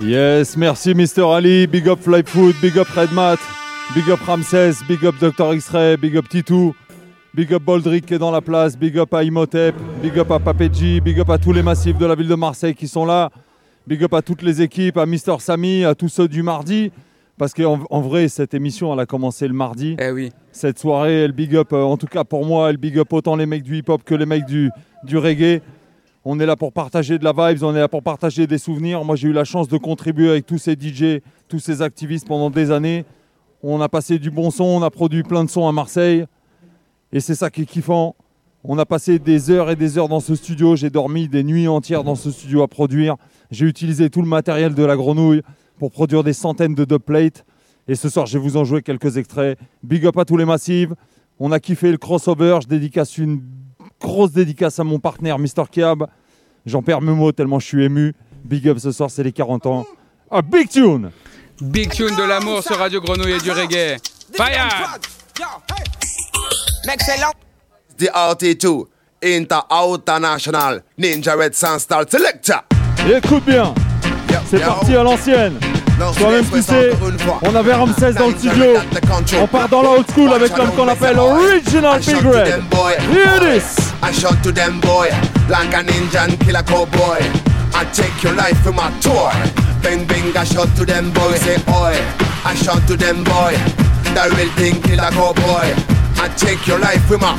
Yes, merci Mr. Ali, big up Fly Food, big up Red Mat, big up Ramses, big up Dr. X-Ray, big up Titou, big up Boldrick qui est dans la place, big up à Imhotep, big up à Papeji, big up à tous les massifs de la ville de Marseille qui sont là, big up à toutes les équipes, à Mr. Samy, à tous ceux du mardi. Parce qu'en en vrai, cette émission, elle a commencé le mardi. Eh oui. Cette soirée, elle big up, euh, en tout cas pour moi, elle big up autant les mecs du hip-hop que les mecs du, du reggae. On est là pour partager de la vibes, on est là pour partager des souvenirs. Moi, j'ai eu la chance de contribuer avec tous ces DJ, tous ces activistes pendant des années. On a passé du bon son, on a produit plein de sons à Marseille. Et c'est ça qui est kiffant. On a passé des heures et des heures dans ce studio. J'ai dormi des nuits entières dans ce studio à produire. J'ai utilisé tout le matériel de la grenouille pour produire des centaines de dubplates. Et ce soir, je vais vous en jouer quelques extraits. Big up à tous les massifs. On a kiffé le crossover. Je dédicace une grosse dédicace à mon partenaire Mr. Kiab. J'en perds mes mots tellement je suis ému. Big up ce soir, c'est les 40 ans. Ah, big tune Big tune de l'amour sur Radio Grenouille et du reggae. Fire Excellent. The RT2, Inter International, Ninja Red Sunstar Selector. Écoute bien, c'est parti à l'ancienne. Toi-même tu sais, on avait Ramsès dans le studio. On part dans la old school avec l'homme qu'on appelle Original Big Red. Hear this. I shot to them boy, like a ninja and kill a cowboy. I take your life from my toy. Bang bang, I shot to them boy, say oi. I shot to them boy, the real thing kill a cowboy. I take your life from my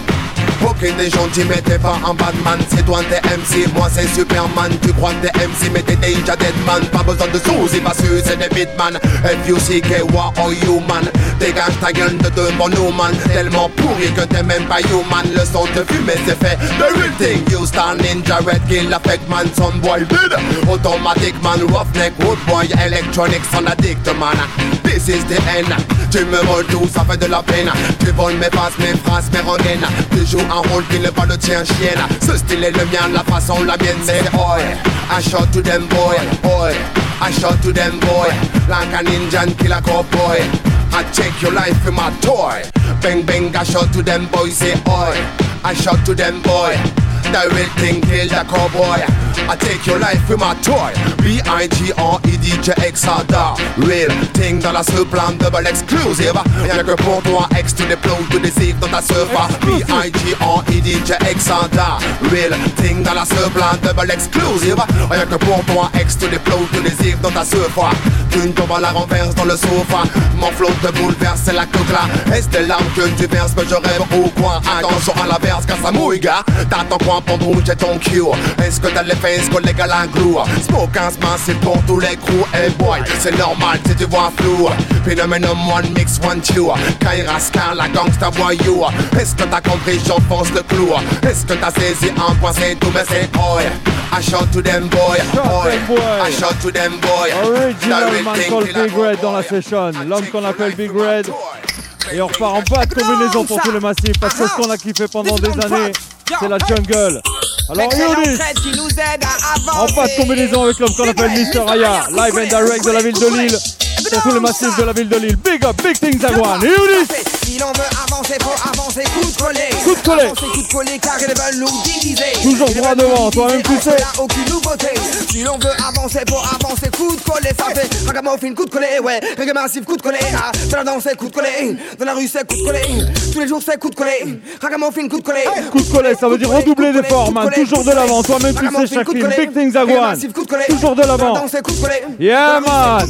Aucun des gentils mais t'es pas un Batman. C'est toi t'es MC, moi c'est Superman. Tu crois que t'es MC mais t'es déjà dead man Pas besoin de sous, pas sûr c'est des bitman. F-U-C-K, what are you man? Dégage ta gueule de devant nous man. Tellement pourri que t'es même pas human. Le son de fumée c'est fait The real thing You star ninja red kill affect man Son boy bid Automatic man Roughneck wood boy Electronic son addict man. This is the end. Tu me tout ça fait de la peine. Tu voles mes faces, mes phrases, mes rengaines. Tu un rôle qui n'est pas le tien chienne. Ce style est le mien, la façon la mienne c'est oi. I shot to them boy, oi. I shot to them boy Like a ninja and kill a cowboy I take your life in my toy. Bang bang I shot to them boys say oi. I shot to them boy The real thing the cowboy. I take your life with my toy. B-I-G-R-E-D-J-X-A-D-A Real thing dans la sublime double exclusive. Rien que pour toi ex to the flow to deceive dans ta surfa B-I-G-R-E-D-J-X-A-D-A Real thing dans la sublime double exclusive. Rien que pour toi ex to the flow to deceive dans ta surfa Tu ne tombes à la renverse dans le sofa. Mon flow te bouleverse c'est la Est-ce des larmes que tu verses que je rêve ou quoi Attention à la verse car ça mouille T'attends quoi? Ton cul Est-ce que t'as les fesses collègues à glue Smoke 15 mains c'est pour tous les crews Hey boy c'est normal si tu vois flou. Phenomenon one mix one two Kaira Scar la gangsta voyou. Est-ce que t'as compris? J'enfonce le clou. Est-ce que t'as saisi un point? C'est tout mais c'est oi I shout to them boy, boy. I shout to them boy. Original man called Big Red dans la session. L'homme qu'on appelle Big Red. Et on repart en bas de combinaison pour tous les massifs parce que ce qu'on a kiffé pendant des années, c'est la jungle. Alors Youdis, en de combinaison avec l'homme qu'on appelle Mr. Aya, live and direct de la ville de Lille. Pour tous les massifs de la ville de Lille. Big up, big things à one. Youdis. Si l'on veut avancer, faut avancer, coup de collet. Coup de collet. Avancer, coup de collet, car ils veulent nous diviser. Toujours droit devant, toi-même tu sais. Aucune nouveauté. Si l'on veut avancer, faut avancer, coup de collet. Ça fait ragamuffin, coup de collet, ouais. Reggae massif, coup de collet. Ah, dans la danse, c'est coup de collet. Dans la rue, c'est coup de collet. Tous les jours, c'est coup de collet. Ragamuffin, coup de collet. Coup de collet, ça veut dire redoubler d'efforts, man. Toujours de l'avant, toi-même tu sais, chaque film. Big things à one. Toujours de l'avant. Yeah, man.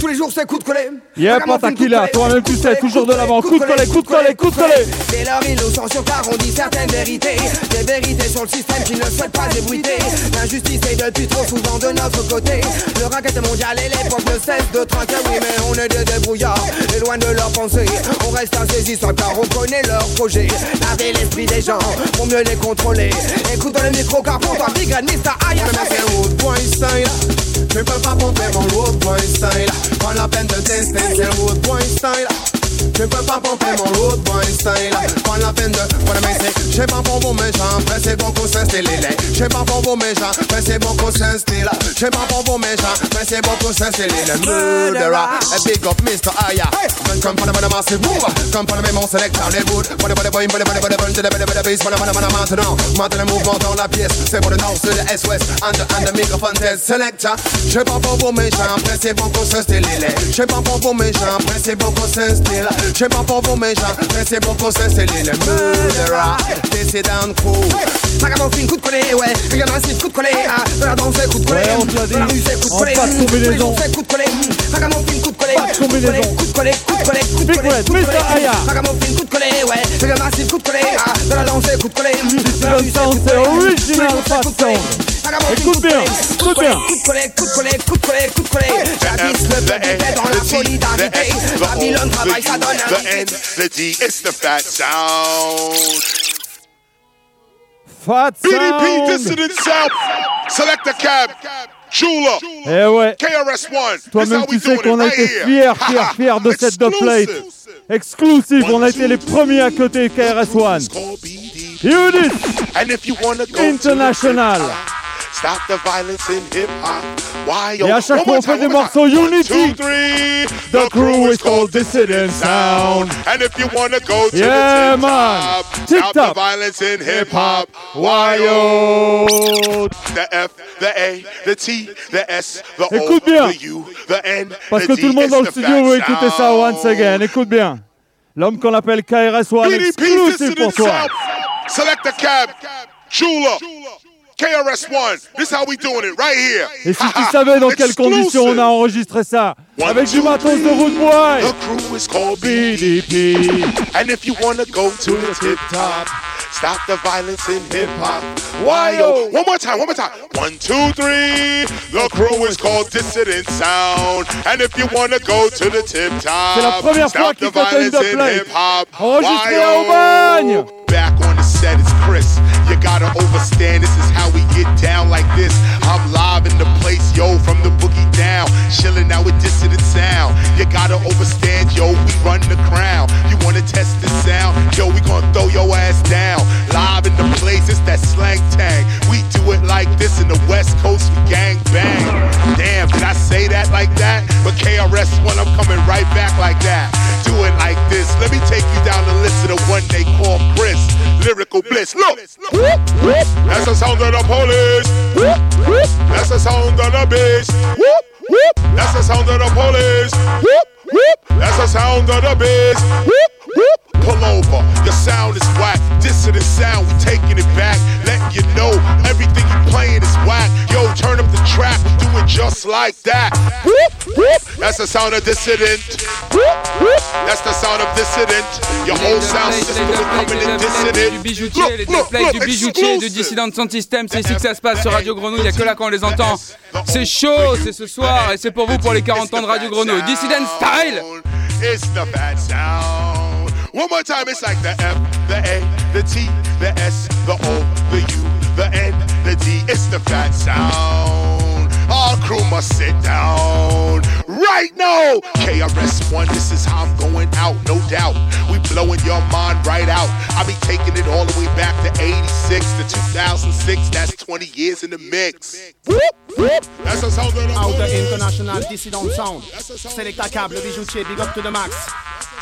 Tous les jours, c'est coup de collet. Yeah, Patakila, toi-même tu sais, toujours de l'avant. Coup de collet, coup de collet, coup de collet. C'est leur innocence car on dit certaines vérités. Des vérités sur le système qui ne souhaite pas ébruiter. L'injustice est depuis trop souvent de notre côté. Le racket mondial et l'époque ne cesse de trinquer. Oui, mais on est des débrouillards et loin de leur pensée. On reste insaisissant car on connaît leur projet. Laver l'esprit des gens pour mieux les contrôler. Écoute dans le micro car pour toi, Big Red, Mr. Aya. C'est style. Peux pas pomper mon style. Pan up and the dance, dance and road style. Je peux pas pomper mon road boy style Pas la peine de voilà mais c'est J'ai pas pour vous méchants Mais c'est bon qu'on s'installe J'ai pas pour vous méchants Mais c'est bon qu'on s'installe J'ai pas pour vous méchants Mais c'est bon qu'on s'installe Murderer A big up Mr. Aya Come from the massive move Come from the mon selector Les bouts Body body boy Body body body body body body body bass Body body body maintenant Maintenant le mouvement dans la pièce C'est pour le nord sur le S-Ouest And the, and the microphone test selector J'ai pas pour vous méchants Mais c'est bon qu'on s'installe J'ai pas pour vous méchants Mais c'est bon qu'on J'ai pas pour vous méchants, mais c'est pour qu'on s'installe les murderers. Dissident crew. Ragamuffin, coup de collet, ouais. Regarde un coup de collet. Ah, dans la danse, coup de collet. L'a coup de collet. pas de combinaison. Coup de collet. Coup de collet. Pas de combinaison. Coup de collet, coup de collet, coup de Big collet. Red, coup de Mr. collet. Aya. Ragamuffin, coup de collet, ouais. Regarde un coup de collet. Ah, dans la danse, coup de collet. Dans la rue, Sound, coup de c'est collet. original Tous les jours, c'est coup de collet. façon. Écoute bien, écoute bien. Coup de collet, coup de collet, coup de collet, coup de collet. Jadis, le peuple était dans la solidarité. Babylone travaille, ça donne un the the D, it's the fat sound. Fat BDP. Dissident South. Select a cab. Chula. Eh ouais. KRS-One. Toi-même, tu sais qu'on a été fiers, fiers, fiers de cette dubplate. Exclusive. Exclusive, on a été les premiers à côté KRS-One. Unit And if you wanna go International. To the Stop the violence in hip hop. Why? Et à chaque One fois, on fait des one morceaux. One, Unity. two, three. The crew is called Dissident Sound. And if you wanna go to Yeah, the man. stop top. the violence in hip hop. Why Why yo? yo The F, the A, the T, the S, the O, the U, the N, Parce the que tout le monde dans le the studio veut écouter ça once again. Écoute bien. L'homme qu'on appelle KRS-One, BDP exclusive pour toi. Select a cab. Chula. KRS-One. This how we doing it right here. Et si tu savais dans quelles conditions on a enregistré ça One, Avec du matos de. Root Boy The crew is called BDP. And if you wanna go to the tip top, stop the violence in hip hop. Why yo? One more time, one more time. One, two, three. The crew is called Dissident Sound. And if you wanna go to the tip top, C'est la première fois stop the qu'il fait une violence in hip hop. Enregistré Why, à? Aubagne. Back on the set is Chris. You gotta overstand this is how we get down like this. I'm live in the place, yo, from the boogie down. Chilling out with dissident sound. You gotta overstand, yo, we run the crown. You wanna test the sound? Yo, we gonna throw your ass down. Live in the place, it's that slang tag. We do it like this in the West Coast, we gang bang. Damn, did I say that like that? But KRS One, I'm coming right back Bliss. Look, that's the sound of the police. That's the sound of the bass. That's the sound of the police. That's the sound of the bass. Pull over, your sound is whack. Dissident sound, we taking it back. Letting you know everything you playing is whack. Yo, turn up the track, do it just like that. That's the sound of dissident. That's the sound of dissident. Your whole sound system is coming in du dissident. bijoutier, les du bijoutier de Dissident Sound System, c'est ici que ça se passe sur Radio Grenouille, il n'y a que là qu'on les entend. C'est chaud, c'est ce soir et c'est pour vous pour les 40 ans de Radio Grenouille. Dissident Style It's the fat sound. One more time, it's like the F, the A, the T, the S, the O, the U, the N, the D. It's the fat sound. All crew must sit down right now. KRS-One, this is how I'm going out, no doubt. We blowing your mind right out. I be taking it all the way back to 86 to 2006. That's 20 years in the mix. Whoop, whoop. That's the sound of the Out the international dissident sound. Selecta câble, bijoutier, big up to the max.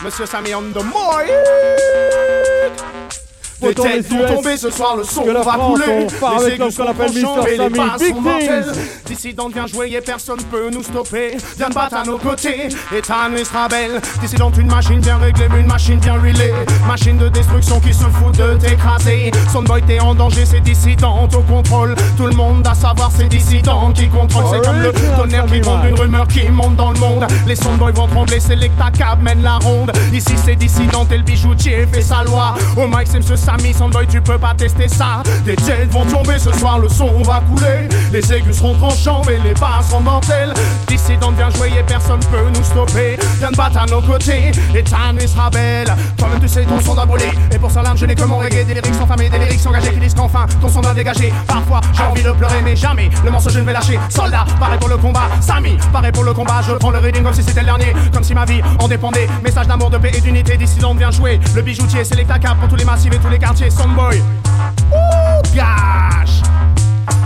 Monsieur Sammy on the mic. Autant têtes les vont tomber ce soir, le son que la va France, couler. on Les qu'on sont Mr. et les passes sont mortelles. things. Dissident vient jouer et personne peut nous stopper. Viens te battre à nos côtés, Ethan sera belle. Dissident, une machine bien réglée, une machine bien huilée. Machine de destruction qui se fout de t'écraser. Soundboy, t'es en danger, c'est dissident au contrôle. Tout le monde à savoir, c'est dissident qui contrôle. C'est comme le tonnerre qui man. une rumeur qui monte dans le monde. Les soundboys vont trembler, c'est cab mène la ronde. Ici, c'est dissident et le bijoutier fait sa loi. Au mic, c'est Samy, Sandboy, tu peux pas tester ça. Des jets vont tomber ce soir, le son va couler. Les aigus seront tranchants, mais les basses seront mortelles. Dissident vient jouer et personne peut nous stopper. Viens battre à nos côtés, et ta nuit sera belle. Toi-même, tu sais, ton son brûler. Et pour ça, l'âme, je n'ai que mon reggae. Des lyrics sans et des lyrics engagés qui disent qu'enfin, ton son doit dégager. Parfois, j'ai envie de pleurer, mais jamais le morceau, je ne vais lâcher. Soldat, pareil pour le combat. Samy, pareil pour le combat. Je prends le reading comme si c'était le dernier. Comme si ma vie en dépendait. Message d'amour, de paix et d'unité. Dissident vient jouer. Le bijoutier, c'est les pour tous les massifs et tous les quartiers. Soundboy. Ouh, gosh.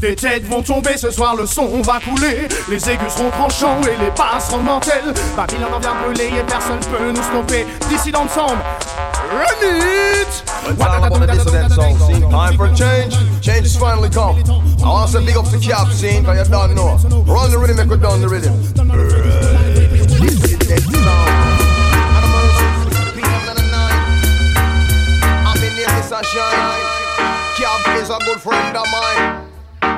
Des têtes vont tomber ce soir, le son va couler. Les aigus seront tranchants et les basses seront mortelles. Babylone en vient brûler et personne peut nous stopper. Dissident ensemble. Run it! Time for change. Change is finally come. I want to big up to Cap scene, cause you don't know. Run the rhythm, make we done the rhythm. a shine. Cab is a good friend of mine.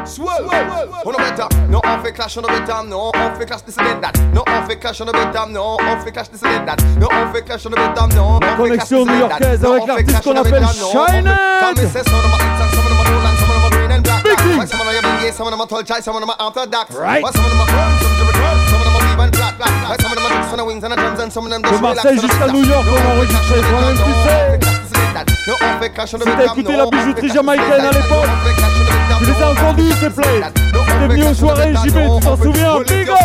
Swell, on a better, no off a clash on a better, no off a clash this and that, no off a clash on a better, no off a clash this and that, no off a clash on a better, no off a clash this and that, no off a clash on a better, no off a clash this and that, no some of them are gay, some of them are tall chai, some of them no after dark, right? Some of them are brown, some of them are some of them some of them are on the wings and the drums, and some of them just relax. De Marseille New York, on enregistre, toi-même tu sais. Si t'as écouté la bijouterie jamaïcaine à l'époque, tu les as entendus, ces plays. T'es venu aux soirées, JB, tu t'en souviens Big up.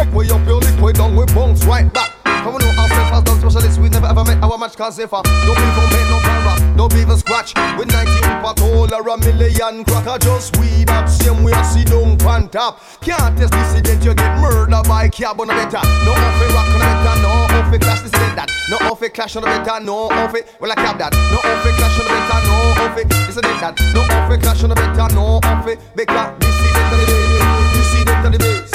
Come on, ourselves as done specialists, we never ever met our match cause if don't even make no para, don't even scratch. With 19 patrol or a million cracker, just we that same way I see down on top. Can't test dissident, you get murdered by cab on the better. No off rock on the better, no off it clash dissident that. No off it clash on the better, no off it, well I cab that. No off it clash on the better, no off it dissident that. No off it clash on the better, no off it, because dissident to the base, dissident to the base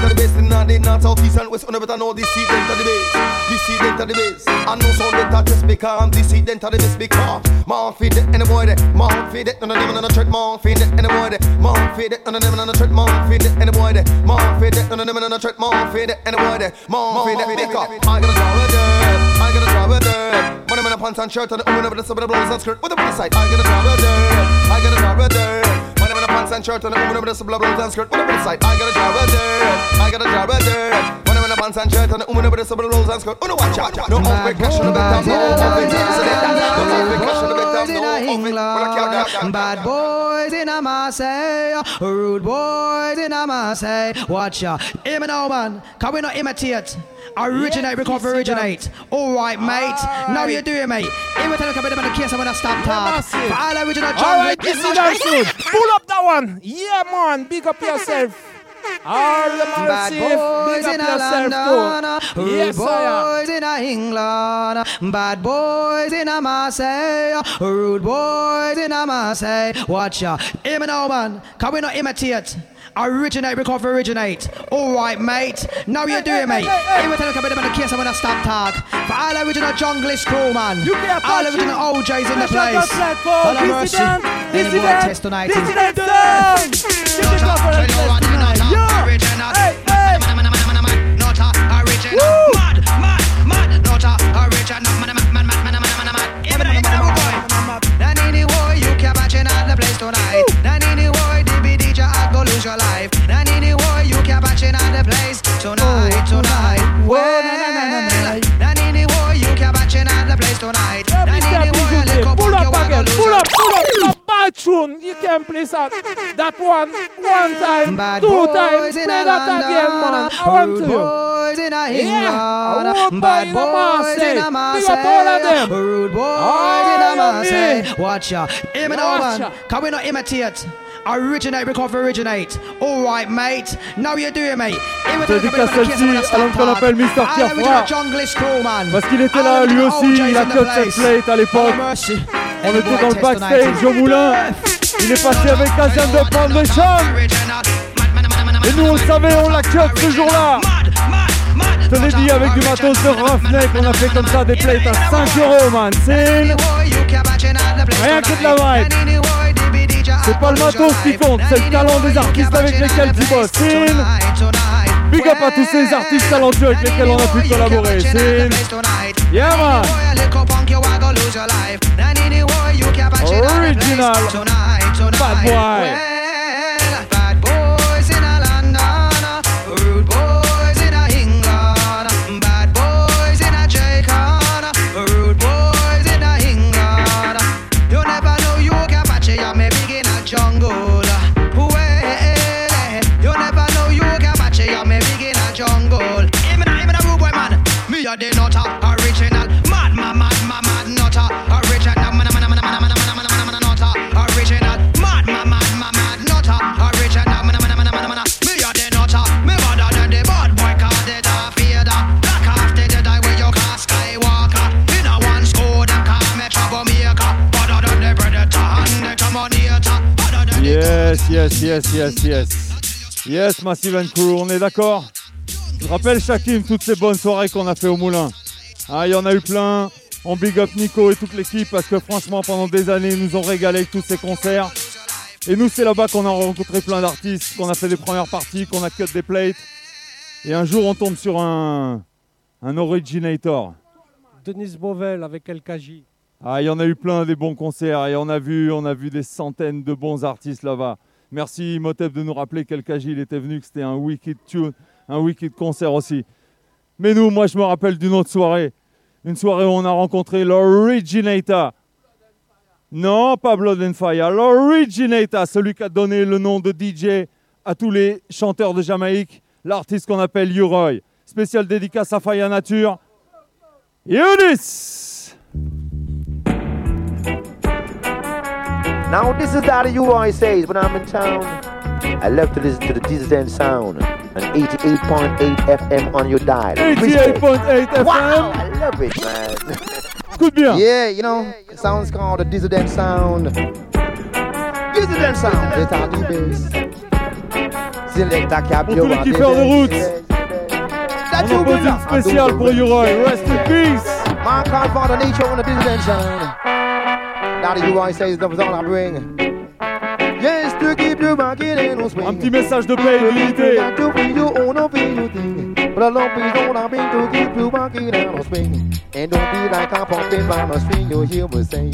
them to the base. Now they not south, east, and west. On the better this seat them the base. This seat them the base. I know some they just because I'm this seat them the base because man feed it and avoid it. Man feed it, none of them on the tread. Man feed it and avoid it. Man feed it, none of them on the tread. Man feed it and avoid it. Man feed it, none of them on the tread. Man feed it and avoid it. Man feed it, pick up. I gotta draw with it. I gotta draw with it. Money man a pants and shirt on the woman over the sub of the blouse and skirt with the side. I'm gonna draw with it. I gotta draw with it pants and shirt and I'm moving with the blouse and skirt. When I'm I got a job with dirt. I got a job with dirt. I'm the and shirt and I'm moving with watch out. No outfit cash on the big. No. No. No. Bad boys in a Marseille, rude boys in a Marseille. Watch out. Hear me now, man. Can we not imitate? Originate, yeah, because originate. All right, mate. All right. Now you do it, mate. Imitate a bit of a kiss and when I stamp time. For all original jungle. All right, this is Pull up one. Yeah, man. Big up yourself. All the man Bad boys Big in up a yourself London, too. Uh, rude Yes, boys in a England, uh, bad boys in Marseille, uh, rude boys in a Marseille. Watch ya, hear me now, man. Can we not imitate? Originate, record, originate. All right, mate. Now you're doing, mate. Hey, hey, hey. tell a bit about a kiss gonna stab tag. For all original jungle school, man. You get all original OJs in the place. All the mercy. Any more test tonight? This is the change your life. And in the war, you can patch in the place. Tonight, oh, tonight. Well, and in the war, you can patch in the place tonight. And in the war, you can pull up again. Pull up, pull up, pull up. Bad tune. You can play that. That one, one time, Bad two times. Play that again, man. I want to. Boys in a yeah. I want Bad boys in a Marseille. Big up all of them. Rude boys oh, in a Marseille. Watch ya. Aim it over. Can we not imitate? Originate, can't originate. All right, mate. Now you do it, mate. Dédicace celle-ci à l'homme qu'on appelle Mr. Man. Parce qu'il était là, lui aussi, il a cut cette plate à l'époque. On était dans le backstage au moulin. Il est passé avec Kazan de Foundation. Et nous, on savait, on l'a cut ce jour-là. Je te l'ai dit, avec du matos de Roughneck, on a fait comme ça des plates à 5 euros, man. C'est Rien que de la vibe. C'est pas le matos qui compte, c'est le talent des artistes avec lesquels tu bosses. Sin. Big up à tous ces artistes talentueux avec lesquels on a pu collaborer. C'est. Yeah, man. Original. Bad boy. Yes, yes, yes, yes, Massive and Crew, on est d'accord Je rappelle Shakim toutes ces bonnes soirées qu'on a fait au Moulin. Ah, il y en a eu plein. On big up Nico et toute l'équipe parce que franchement, pendant des années, ils nous ont régalé avec tous ces concerts. Et nous, c'est là-bas qu'on a rencontré plein d'artistes, qu'on a fait des premières parties, qu'on a cut des plates. Et un jour, on tombe sur un, un originator. Denis Beauvel avec LKJ. Ah, il y en a eu plein des bons concerts et on a vu, on a vu des centaines de bons artistes là-bas. Merci Motep de nous rappeler quel il était venu, que c'était un wicked tune, un wicked concert aussi. Mais nous, moi je me rappelle d'une autre soirée. Une soirée où on a rencontré l'Originator. Non, pas Blood and Fire, l'Originator, celui qui a donné le nom de DJ à tous les chanteurs de Jamaïque, l'artiste qu'on appelle U-Roy. Spécial dédicace à Fire Nature. Eunice Now this is how the UI says when I'm in town. I love to listen to the Dissident sound on 88.8 FM on your dial. 88.8 FM. Wow, I love it, man. Écoute bien. Yeah, you know, the sound's called the Dissident sound. Dissident sound, c'est un du bass. Select a cap, Pour you tous les kiffeurs de. That On you pose will une spéciale pour U-Roy. Rest in peace. Man called for the nature on the Dissident sound. Now the UI says that was all bring. Yes, to keep you back in on swing. Un petit message de paix et d'unité. to be your own of your thing. But a long piece on I bring to keep you back in on swing. And don't be like I'm pumping by my string, you'll hear me say.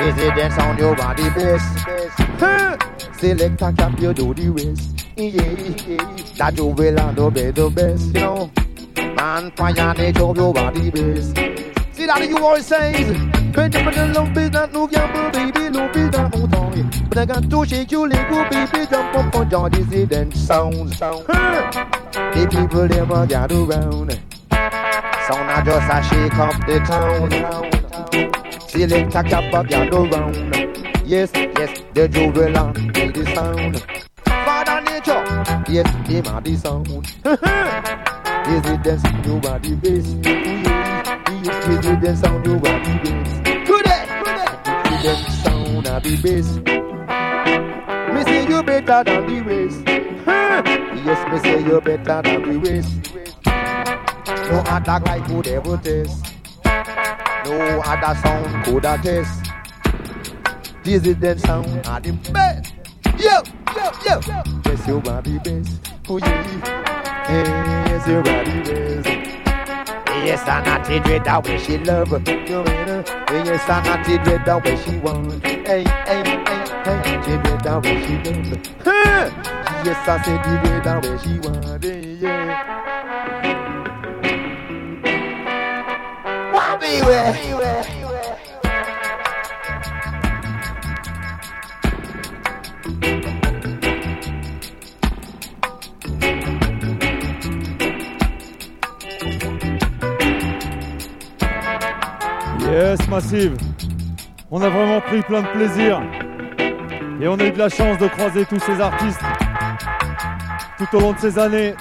Is it dance on your body best? Select a cap, you do the rest. Yeah, yeah. That you will and obey the best, you know. Man, fire nature of your body best. See that you always saying. Pente pas de l'ombide, nous gamble, baby, l'ombide that mon temps. But I got to shake you, little go, baby, jump up on John, this is sound, sound. The people, they will get around. So now just a shake up the town. Select a cap up, get around. Yes, yes, the jubilant, build the sound. Father nature, yes, him are the sound. is it them, nobody base? The best? Is it sound you are the best? Today, today, it dance sound a the best? Me say you better than the rest. Huh. Yes, me say you better than the rest. No other guy could ever test. No other sound could attest. This is the sound are the best. Yo, yo, yo. Yes, you are the best. Oh yeah. Yes, you are the best. Yes, I'm not it with that way she love. Know. Yes, I'm not it with that way she want. Hey, hey, hey, hey. She with that way she love. Huh. Yes, I said it with that way she want. Hey, yeah. Wow, baby. Massive. On a vraiment pris plein de plaisir. Et on a eu de la chance de croiser tous ces artistes tout au long de ces années.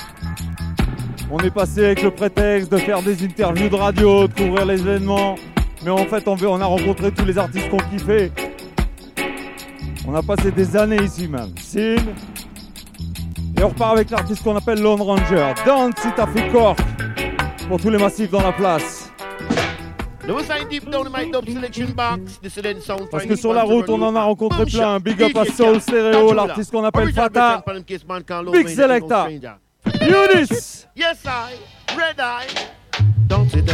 On est passé avec le prétexte de faire des interviews de radio, de couvrir les événements. Mais en fait, on, a rencontré tous les artistes qu'on kiffait. On a passé des années ici même. Sin. Et on repart avec l'artiste qu'on appelle Lone Ranger. It Afrique Cork. Pour tous les massifs dans la place. Parce que sur la route, on en a rencontré plein. Big up à Soul Stereo, l'artiste qu'on appelle Fata. Big Selecta. Eunice. Yes, I. Red Eye. Don't sit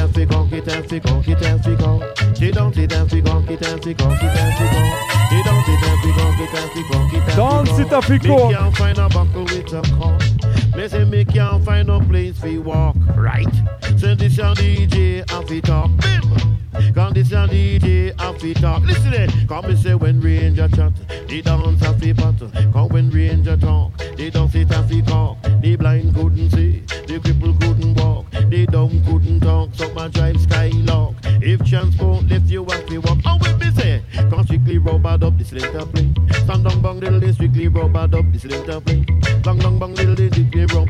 buckle with a car. Me say me can't find no place fi walk. Right. Say this a DJ and fi talk. Bim. Come this a DJ and fi talk. Listen it. Come me say when ranger chat, the dance a fi pat. Come when ranger talk, they don't sit a fi talk. The blind couldn't see, the cripple couldn't walk, the dumb couldn't talk. So my drive skylock. If transport lift you have to walk. Oh, we me say, come strictly rubber up this later plane. Stand down bang little day strictly rubber up this later plane. Bang bang bang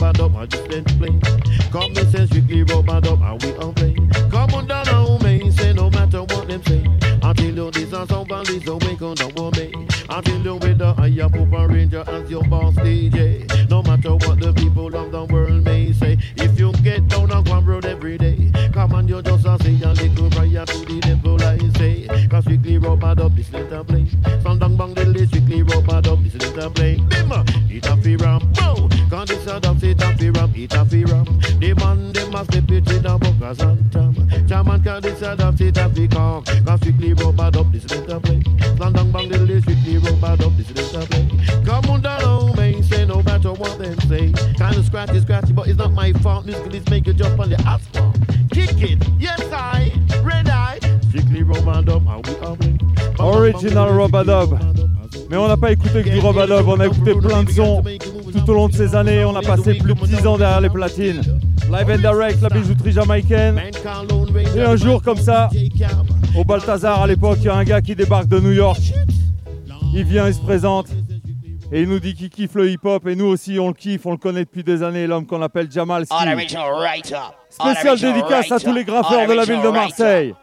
and up and just then play. Come and say strictly rub and up and we all play. Come on down home, man, say no matter what them say. Until you this and some valleys don't wake on the woman. Until you with the higher Pope Ranger as your boss DJ. It's not my fault. Make you jump on the asphalt. Kick it, yes I, red eye. Strictly we. Original Robadub. Mais on n'a pas écouté que du Robadub, on a écouté plein de sons tout au long de ces années. On a passé plus de 10 ans derrière les platines. Live and direct, la bijouterie jamaïcaine. Et un jour comme ça, au Balthazar à l'époque, il y a un gars qui débarque de New York. Il vient, il se présente. Et il nous dit qu'il kiffe le hip-hop. Et nous aussi, on le kiffe, on le connaît depuis des années, l'homme qu'on appelle Jamal Ski. Spécial dédicace à tous les graffeurs de la ville de Marseille.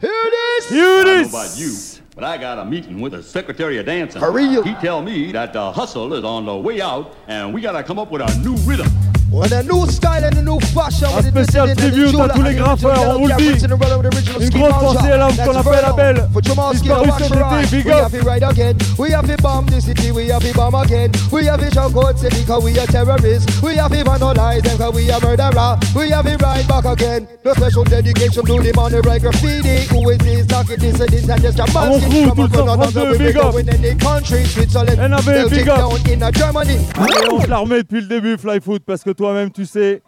but I got a meeting with the Secretary of Dancing. For real? He tell me that the hustle is on the way out, and we gotta come up with a new rhythm. With a new style and a new fashion. Un spécial tribute à tous les graffeurs, on vous le dit. Une grosse pensée à l'homme qu'on appelle Abel. Disparu cet été, big We up. We have it bomb the city, we have it bomb again. We have shout out city cause we are terrorists. We have it vandalize them cause we are murderer. We have right back again. No special dedication to the money right graffiti. Who is this? Talking this and this and just a crew, tout le 132, big up. big up. down in a Germany. Allez, on se la remet depuis le début, Flyfoot, parce que toi-même tu sais,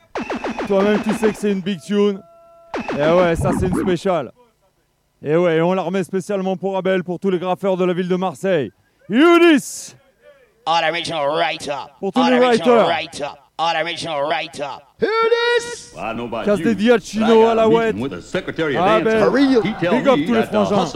toi-même tu sais que c'est une big tune. Et ouais, ça c'est une spéciale. Et ouais, on la remet spécialement pour Abel, pour tous les graffeurs de la ville de Marseille. Original up. Pour tous les original writers. original know about Casse des got à la a ouette. meeting with the Secretary of Ah, ben, Big up tous les frangins.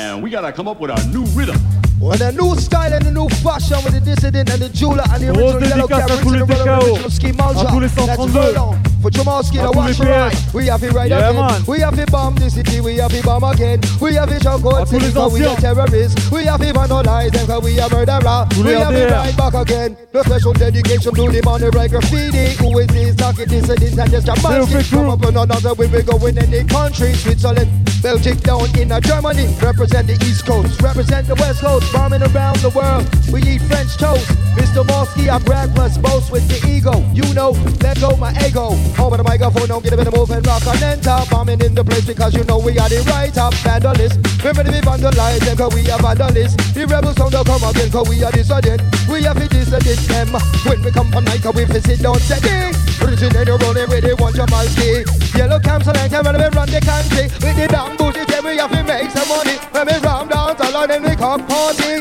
and we gotta come up with a new rhythm. With a new style and a new fashion with the dissident and the jeweler and the original yellow à tous les original ski malja. à tous les That's 132, Furlong. For Jamalski, à the tous les watch right. We have it right Yeah, again. man. We have it bomb the city, we have it bomb again. We have it shout À out city, cause we are terrorists. We have it vandalize them, cause we are murderer. We have it right back again. No special dedication to the money right graffiti. Who is this talking this and this and just Jamalski? Come up and another way we go in any country, Switzerland. Belgium down in Germany, represent the East Coast, represent the West Coast, bombing around the world. We eat French toast. Mr. Mosky, I brag plus boast with the ego. You know, let go my ego. Of the microphone, don't get a bit of move and rock and enter. Bombing in the place because you know we are the right up vandalists. Remember to be vandalized, cause we are vandalists. The rebels don't come again cause we are dissident. We have to dissident them. When we come from night, cause we visit don't say they. Originator rolling with the one Jamalski. Yellow camps and I can run, the country. With the damn booty, then we have to make some money. When we ram down, her then we cock party.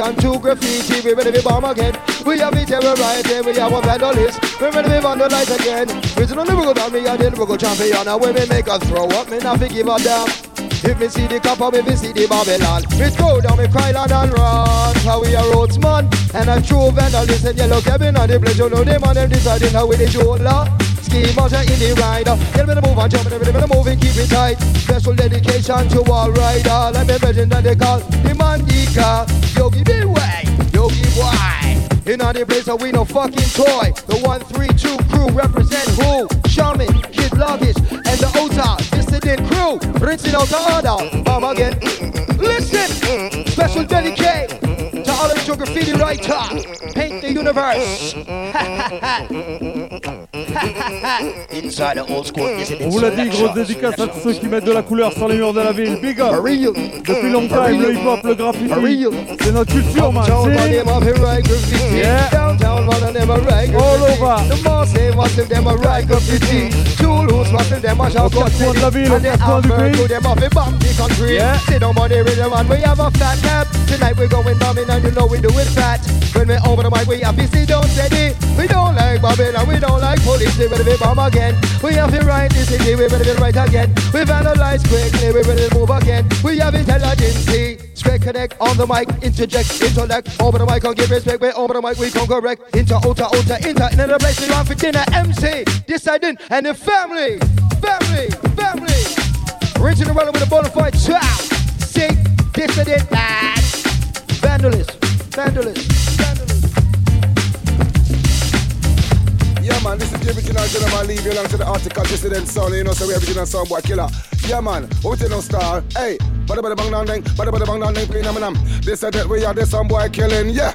Dedication to graffiti. We ready to bomb again. We have it terrorize, then we have a vandalist. We ready to vandalize again. Original lyrical down, me a the lyrical champion. And when we make us throw up, me not forgive a damn. If me see the copper, me see the Babylon. Me throw down, me cry loud and run. How we a roads man, and a true vandalist and yellow cabin on the place. You know them and them deciding how we the jeweler. Ski motor in the rider. Get me to move and jump, and me to move and keep it tight. Special dedication to all rider. Let me mention that they call the Mandika. Yogi be Yogi boy. In all the place, so we no fucking toy. The 132 crew represent who? Shaman, Kid Luggage, and the Ota Dissident crew. Rinsing out the order. Bomb again. Listen, special dedicate to all the graffiti writer. Paint the universe. On vous l'a dit, grosse dédicace à tous ceux qui mettent de la couleur sur les murs de la ville. Big up Depuis longtemps, le hip-hop, le graffiti, c'est notre culture, man. de la ville, au du pays. Sit on money rhythm and we have a cap. Tonight going and you know we. When we the mic, we busy, don't steady. We don't like Babylon, we don't like. We better be bomb again. We have to write this city, we better be right again. We've analyzed quickly, we better move again. We have intelligence. Straight connect on the mic, interject, intellect. Over the mic, I'll give respect. We over the mic, we come correct. Inter, outer, outer, inter. In the place, we want for dinner. MC, deciding, and the family, family, family. Original running with a bona fide child. Sick, dissident, bad. Vandalist, vandalist, Yeah, man, this is the original gentleman. Leave you along to the article dissident sound. You know, so we original sound boy killer. Yeah, man, you know, star? Hey, bada bada bang down ding, bada bada bang down ding, pin nam They said that we are the sound boy killing, yeah.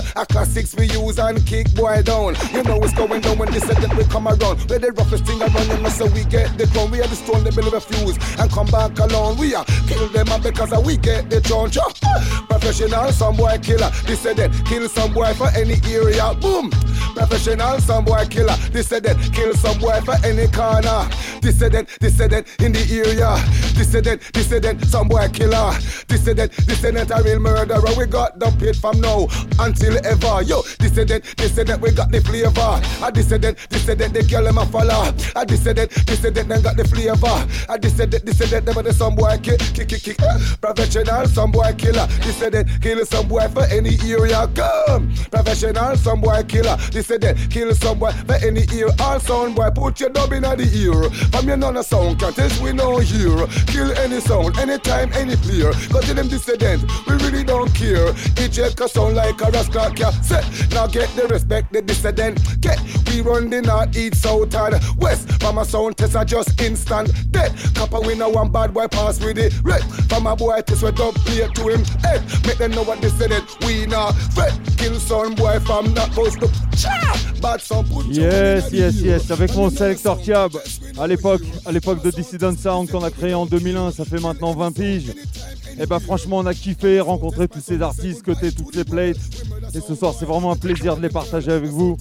classics we use and kick boy down. You know what's going down when dissident we come around. We're the roughest thing around, you know, so we get the crown. We are the stone, the bill refuse and come back alone. We are kill them and because we get the throne. Cha. Professional, some boy killer. They said that kill some boy for any area. Boom. Professional, some boy killer. They said that kill some boy for any corner. They they said that in the area. They they said that some boy killer. They they said that a real murderer. We got the pit from now until ever. Yo, said that we got the flavor. Said that, they said kill them a follow. They said that they got the flavor. They said that they were the some boy kick, kick, kick, kick. Professional, some boy killer. That kill some boy for any area. Come, professional, some boy killer. That kill some boy for any ear. All sound boy, put your dub in the ear. From your none a sound contest, we know here. Kill any sound, anytime, any player. Cause to them dissident, we really don't care. Each can sound like a rascal cat. Say, now get the respect, the dissident. Get, we run the north, east, south, and west. A sound test, are just instant dead. Copper we one bad boy pass with it. Red, from a boy test, we dub play to him head. Make them know what dissident, we not fret. Kill some boy from that post Yes, yes, yes, avec mon sélecteur Kiab, à l'époque, à l'époque de Dissident Sound qu'on a créé en 2001, ça fait maintenant 20 piges. Et bah franchement, on a kiffé rencontrer tous ces artistes, côté toutes ces plates. Et ce soir, c'est vraiment un plaisir de les partager avec vous.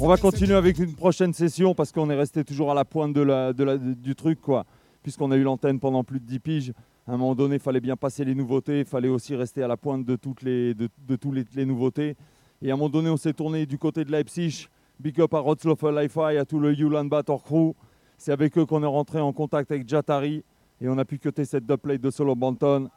On va continuer avec une prochaine session parce qu'on est resté toujours à la pointe de la, de la- du truc, quoi. Puisqu'on a eu l'antenne pendant plus de 10 piges. À un moment donné, il fallait bien passer les nouveautés, il fallait aussi rester à la pointe de toutes les, de, de tous les, les nouveautés. Et à un moment donné, on s'est tourné du côté de Leipzig. Big up à Rotzlofer Li-Fi, à tout le Ulan Bator Crew. C'est avec eux qu'on est rentré en contact avec Jatari et on a pu cuter cette dubplate de Solo Banton.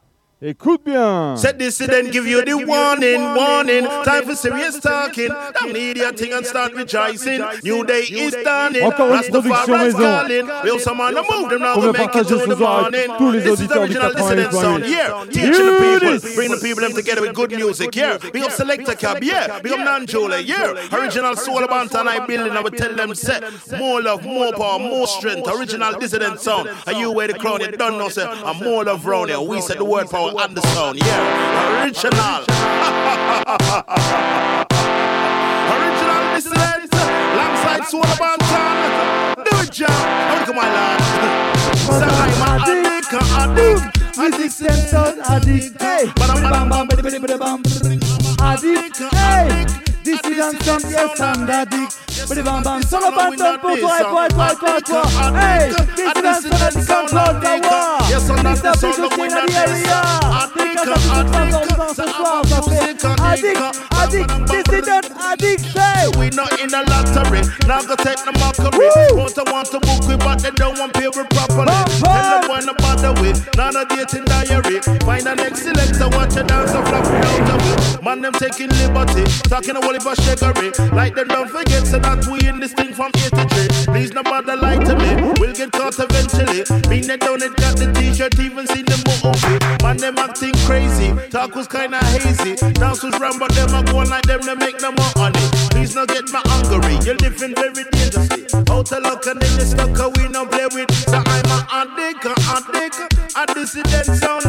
Écoute bien Set this and then give you the warning, warning. Time for serious talking. Don't need your thing and start rejoicing. New day is dawning. Encore une production Rastafari's maison. calling. We'll someone to move them now On we veut make it partager to the soir morning. avec tous les This is auditeurs original 88 dissident sound, yeah. Teaching the people, bring the people them together with good music, yeah. Big up Selector Cab, yeah. Big up Nanjola, yeah. Original Soul Band and I building, I would tell them set. More love, more power, more strength. Original dissident sound. And you wear the crown, you don't know, say. And more love round here. We said the word power Joe Anderson. Yeah, original. original, Miss Lens. Langside Swalabonton. Do it, Joe. come my lad. Sarai, addict, addict. Music sensor, addict. Hey, bam, bam, bam, bam, bam, bam, bam. Addict, hey. Dissident sound, yes, I'm the addict. Bidi bam bam, solo banton pour toi et toi toi toi toi. Hey, Dissident sound addict, come close the war. Yes, I'm not Mr. the Bishop of King of the area. Dédicace à toutes les femmes dans le ce soir, ça fait addict, addict, dissident addict, say. We not in a lottery, now go take the mockery. Want to want to book we, but they don't want pay we properly. Tell them why not bother with, none of dating diary. Find an excellent to watch a dance and flop out of it. Man, them taking liberty, talking a heap of. Like them don't forget, so that we in this thing from 83. Please no bother lie to me, we'll get caught eventually. Mean they don't it got the t-shirt, even seen the movie. Man, them acting crazy, talk was kinda hazy. Dance was wrong, but them are going like them to make no more money. Please not get my hungry, you're living very dangerously. Out of luck and then you stuck, we no play with. So I'm a addict, addict, a dissident sound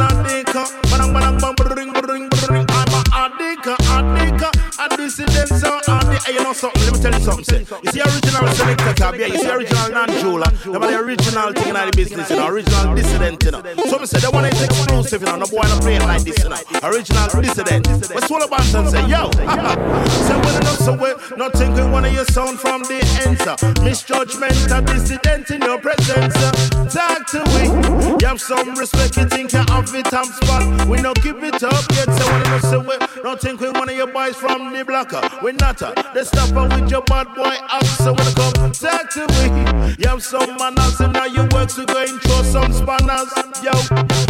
know something? Let me tell you something. You see original selector cab, yeah. You see original non-jeweler. Them are the original thing in the business, you know. Original dissident, you know. So me say they want it exclusive, you know. No boy no play it like this, you know. Original dissident. But swallow bands and say, yo. say when enough, so we not thinking one of your sound from the answer. Misjudgment, a dissident in your presence. Uh. Talk to we. You have some respect, you think you have it, I'm spot. We not keep it up yet, so when enough, so we not thinking one of your boys from the blocker. Uh. We not a. They stop with your bad boy act, so when it come talk to we. You have some manners, and now you work to go and throw some spanners. Yo,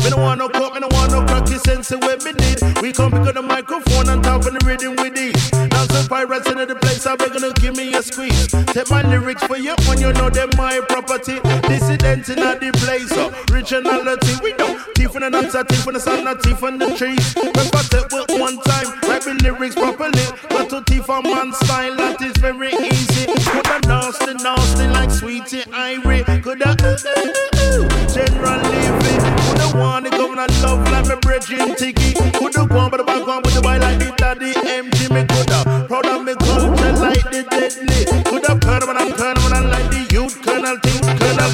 me no want no cut, me no want no cracky sense of what me need. We come pick up the microphone and talk on the rhythm with it. Now some pirates in the place, I'm gonna give me a squeeze. Take my lyrics for you when you know them my property. Dissident in the place, so originality. We know thief the nuts, thief in the sun, thief in the trees. Remember that with one time, write me lyrics properly. But to thief a man's style, boy like the daddy MG. Me coulda proud of me culture like the deadly. Coulda proud of when I'm turning when I like the youth colonel thing. Colonel.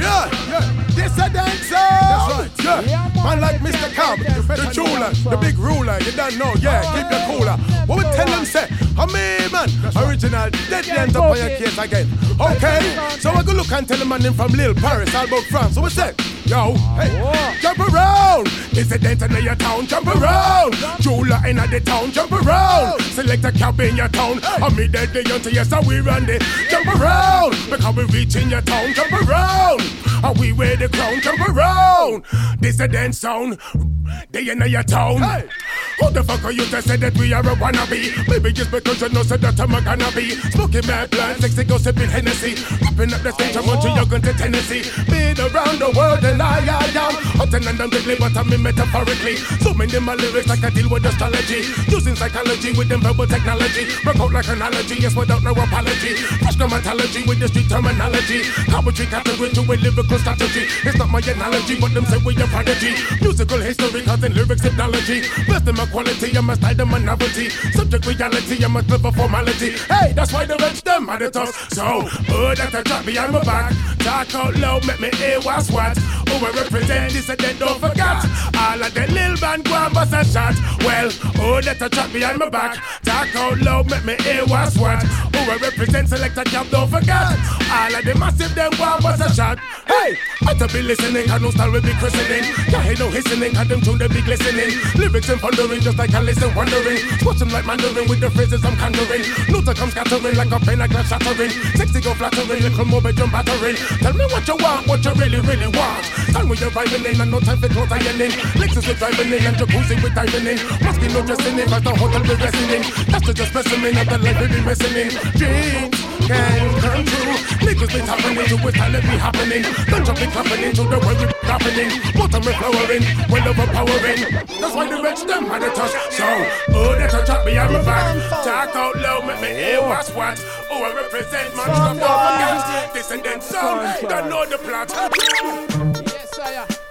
Yeah, yeah. This a dancer. That's right. Yeah. Man like Mr. Cobb, the jeweler, the big ruler. You don't know. Yeah, keep your cooler. What we tell them say? I mean, man, original deadly ends up on your case again. Okay, so I go look and tell the man in from Lille, Paris, Albert, France. So we say, yo, hey, jump around. Is it dent in your town? Jump around. Jeweler in the town, jump around. Select a cab in your town. I mean, deadly until yes, how we run it. Jump around. Because we reach in your town, jump around. Are we wear the crown? Jump around. This a dance sound. They in your town. Who the fuck are you to say that we are a wannabe? Maybe just because you know so that I'm a gonna be. Smoking mad blunt, sexy go sipping Hennessy. Rapping up the stage, I want you, you're going to Tennessee. Been around the world and I, I Hot and deadly, but I mean metaphorically. Zooming in my lyrics like I deal with astrology. Using psychology with them verbal technology. Broke out like analogy, yes, without no apology. Fresh mentality with the street terminology Poetry category to a lyrical strategy. It's not my analogy, but them say we a prodigy. Musical history, causing lyrics technology Best in my quality, I must hide them a novelty. Subject reality, I'm a formality. Hey, that's why the rich them are the tough So, oh, that a drop behind my back. Talk out loud, make me hear what's what. Who I represent, this and then don't forget. All of the lil band go and bust a shot. Well, oh, that a drop behind my back? Talk out loud, make me hear what's what. Who I represent, select a job, don't forget. All of the massive them go and bust a shot. Hey, I to be listening, I no style will be christening. Yeah, ain't no listening, I them tune they be glistening. Lyrics and pondering, just like I listen wondering. Watch them like Mandarin with the phrases I'm conjuring. Luther comes scattering like a pen, like glass shattering. Sexy go flattering, little more bedroom battering. Tell me what you want, what you really, really want. Time when you're vibing in and no time for clothes ironing Lexus with driving in and jacuzzi with diving in. Must be no dressing in, but the hotel we're resting in. That's the just specimen of the life we be missing in. Dreams can come true. Niggas be tapping into it, time it be happening. Don't jump be clapping into the way we happening. Bottom we flowering, well overpowering. That's why the rich them had a touch. So, oh, that's a drop behind my back Talk out loud, make me hear what's what. Oh, I represent my trap, don't forget This and then sound, don't know the plot. Yes, sire.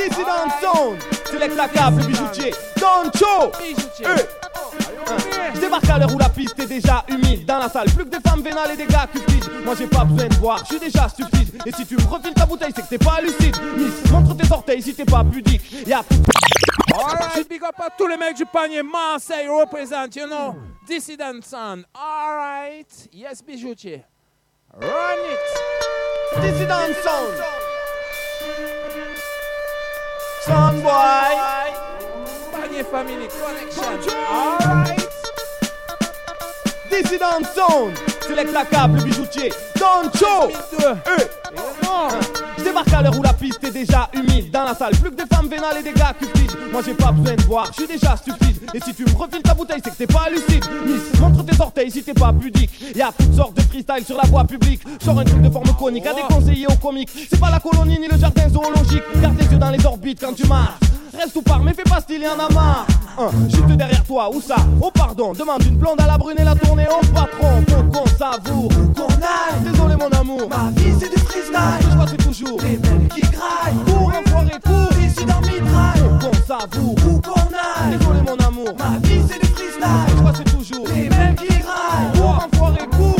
Dissident Sound, select la cave, le bijoutier, Doncho Eh. Je débarque à l'heure où la piste est déjà humide Dans la salle, plus que des femmes vénales et des gars cupides Moi j'ai pas besoin de voir, je suis déjà stupide Et si tu me refiles ta bouteille, c'est que t'es pas lucide Miss, montre tes orteils si t'es pas pudique Y'a Alright, big up à tous les mecs du panier. Marseille représente, you know. Dissident Sound. Alright. Yes, bijoutier. Run it. Dissident Sound boy Panier Family Connection. Alright. Dissident Sound, select la câble, le bijoutier, Don Cho. Je débarque à l'heure où la piste est déjà humide dans la salle. Plus que des femmes vénales et des gars cupides. Moi j'ai pas besoin de voir, je suis déjà stupide. Et si tu me refiles ta bouteille, c'est que t'es pas lucide. Miss, montre tes orteils si t'es pas pudique. Y a toutes sortes de freestyle sur la voie publique. Sors un truc de forme conique à déconseiller aux comiques. C'est pas la colonie ni le jardin zoologique. Garde les yeux dans les orbites quand tu marches. Reste ou pars, mais fais pas style, y en a marre. Hein, juste derrière toi, où ça? Oh pardon, demande une blonde à la brune et la tournée au patron. Faut qu'on savoure, qu'on aille. Désolé mon amour, ma vie c'est du freestyle. Le choix c'est toujours les mêmes qui graillent. Cours, enfoiré, cours, ici dans mitraille. Faut qu'on savoure, où qu'on aille. Désolé mon amour, ma vie c'est du freestyle. Le choix c'est toujours les mêmes qui graillent. Cours, enfoiré, cours, ici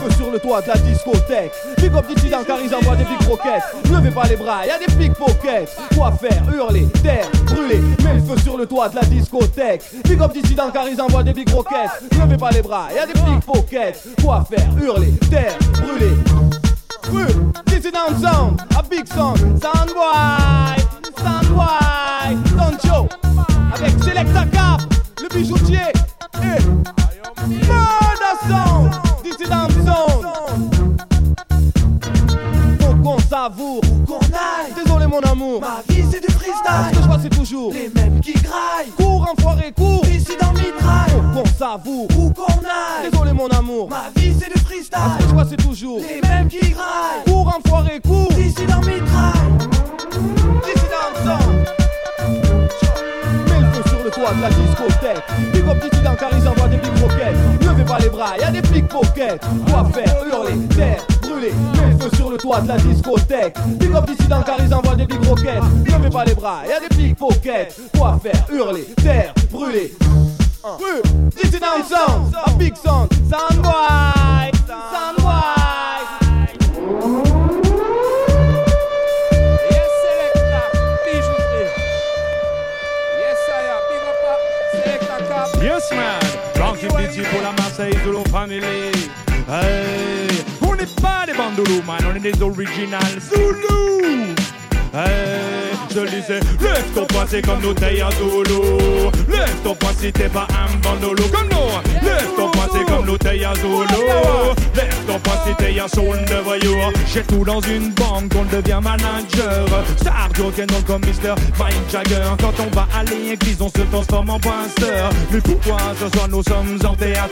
feu sur le toit de la discothèque. Big up dissident car ils envoient des big roquettes. Levez pas les bras, y a des pickpockets. Quoi faire Hurler, terre, brûler. Mets le feu sur le toit de la discothèque. Big up dissident car ils envoient des big roquettes. Levez pas les bras, y a des pickpockets. Quoi faire Hurler, terre, brûler. Oui, dissident sound, a big sound. Sound boy, sound boy. Don Joe, avec Selecta Cap, le bijoutier. Et Murder Sound, qu'on savoure, qu'on aille. Désolé mon amour, ma vie c'est du freestyle. Ce que je vois c'est toujours les mêmes qui graillent. Cours enfoiré, cours. Ici dans mitraille. Faut qu'on savoure, où qu'on aille. Désolé mon amour, ma vie c'est du freestyle. Ce que je vois c'est toujours les mêmes qui graillent. Cours enfoiré, cours. Ici dans mitraille. Dissident sound. Toit de la discothèque. Big up dissident car ils envoient des big roquettes. Levez pas les bras, y a des pickpockets. Quoi faire Hurler, terre, brûler. Mets feu sur le toit de la discothèque. Big up dissident car ils envoient des big roquettes. Levez pas les bras, y a des pickpockets. Quoi faire Hurler, terre, brûler. Dissident sound, a big sound, sound boy, sound Yes, man. Frankie Petit pour la Marseille Zulu Family. Hey, on n'est pas des bandoulous, man, on est des original Zulu. Hey, je le disais, lève ton poing, c'est comme nous taille en Zulu. Lève ton poing si t'es pas un bandolo comme nous. Lève ton poing, c'est comme nous taille en. Lève ton poing si t'es un son de voyou. J'ai tout dans une banque, on devient manager. Star rock'n'roll comme Mr. Mike Jagger. Quand on va à l'église, on se transforme en pasteur. Mais pourquoi ce soir nous sommes en théâtre?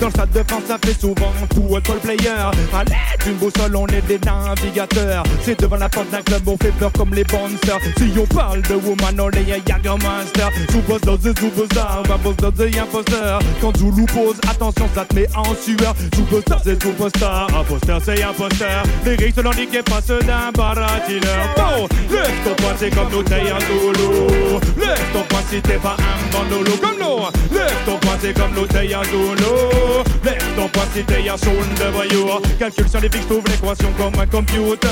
Dans le stade de France, ça fait souvent football player. À l'aide d'une boussole, on est des navigateurs. C'est devant la porte d'un club, on fait comme les bouncers. Si on parle de woman, on est un Jagermaster. Superstar, c'est superstar, va boss c'est imposteur. Quand Zulu pose, attention, ça te met en sueur. Superstar, c'est superstar, imposteur, c'est imposteur. Les risques selon n'est pas ceux d'un baratineur. Bon, ton poing, c'est comme nous taille un ton poing si t'es pas un bandolo comme nous. Lève ton poing, c'est comme nous taille un ton poing si t'es un son de voyou. Calcul scientifique, trouve l'équation comme un computer.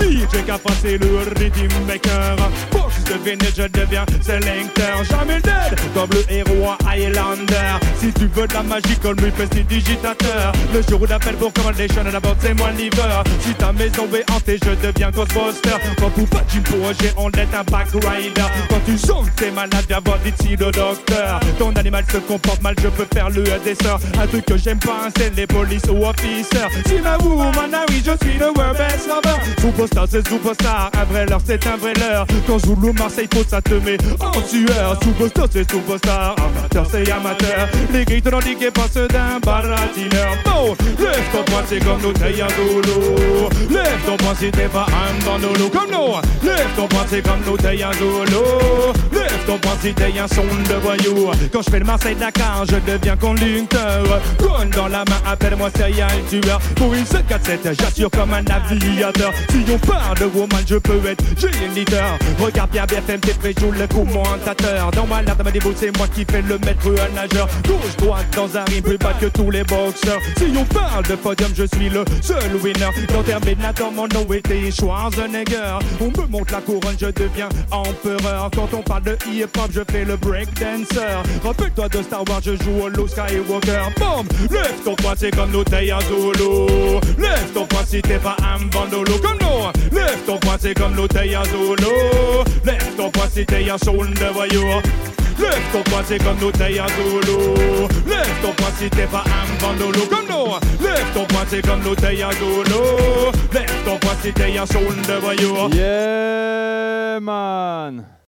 DJ qu'a passé le nur die Meckerer. Je devienne, je deviens sélecteur. Jamais dead, comme le héros à Highlander. Si tu veux de la magie, comme lui, digitateur. Le jour où l'appel pour Commandation, d'abord c'est moi livreur. Si ta maison est hantée, je deviens Ghostbuster. Quand pour pas du projet, on est un back rider. Quand tu que t'es malade, viens voir d'ici le docteur. Ton animal se comporte mal, je peux faire le dessin. Un truc que j'aime pas, c'est les polices ou officers. Si ma woman, ah oui, je suis le world best lover. Superstar, c'est superstar. Un vrai leurre, c'est un vrai leurre. Quand Marseille faut ça te met en sueur. Superstar, c'est superstar. Amateur, c'est amateur. Les grilles te n'en pas ceux d'un baratineur. Bon, lève ton poing, c'est comme nous, t'es un. Lève ton poing si t'es pas un bandolo comme nous. Lève ton poing, c'est comme nous, t'es un Zulu. Lève ton poing si t'es un son de voyou. Quand je fais le Marseille-Dakar, je deviens conducteur. Gun dans la main, appelle-moi serial tueur. Pour une 747, j'assure comme un aviateur. Si on parle de woman, je peux être géniteur. Regarde bien BFM TV, joue le commentateur. Dans ma lettre, ma déboule, c'est moi qui fais le maître un nageur. Gauche, droite, dans un ring, plus bas que tous les boxeurs. Si on parle de podium, je suis le seul winner. Dans Terminator, mon nom était Schwarzenegger. On me montre la couronne, je deviens empereur. Quand on parle de hip-hop, je fais le breakdancer. Rappelle-toi de Star Wars, je joue au Luke Skywalker. Boom! Lève ton poing, c'est comme un Zulu. Lève ton poing si t'es pas un bandolo comme nous. Lève ton poing, c'est comme t'es un Zulu. Løft opp pasiteasjonen, your var jo Løft opp passet, kom nå teia solo. Løft opp passet, det var ambandolo. Kom nå! Løft opp passet, kom Left teia solo. Løft opp pasiteasjonen, det var you. Yeah, man!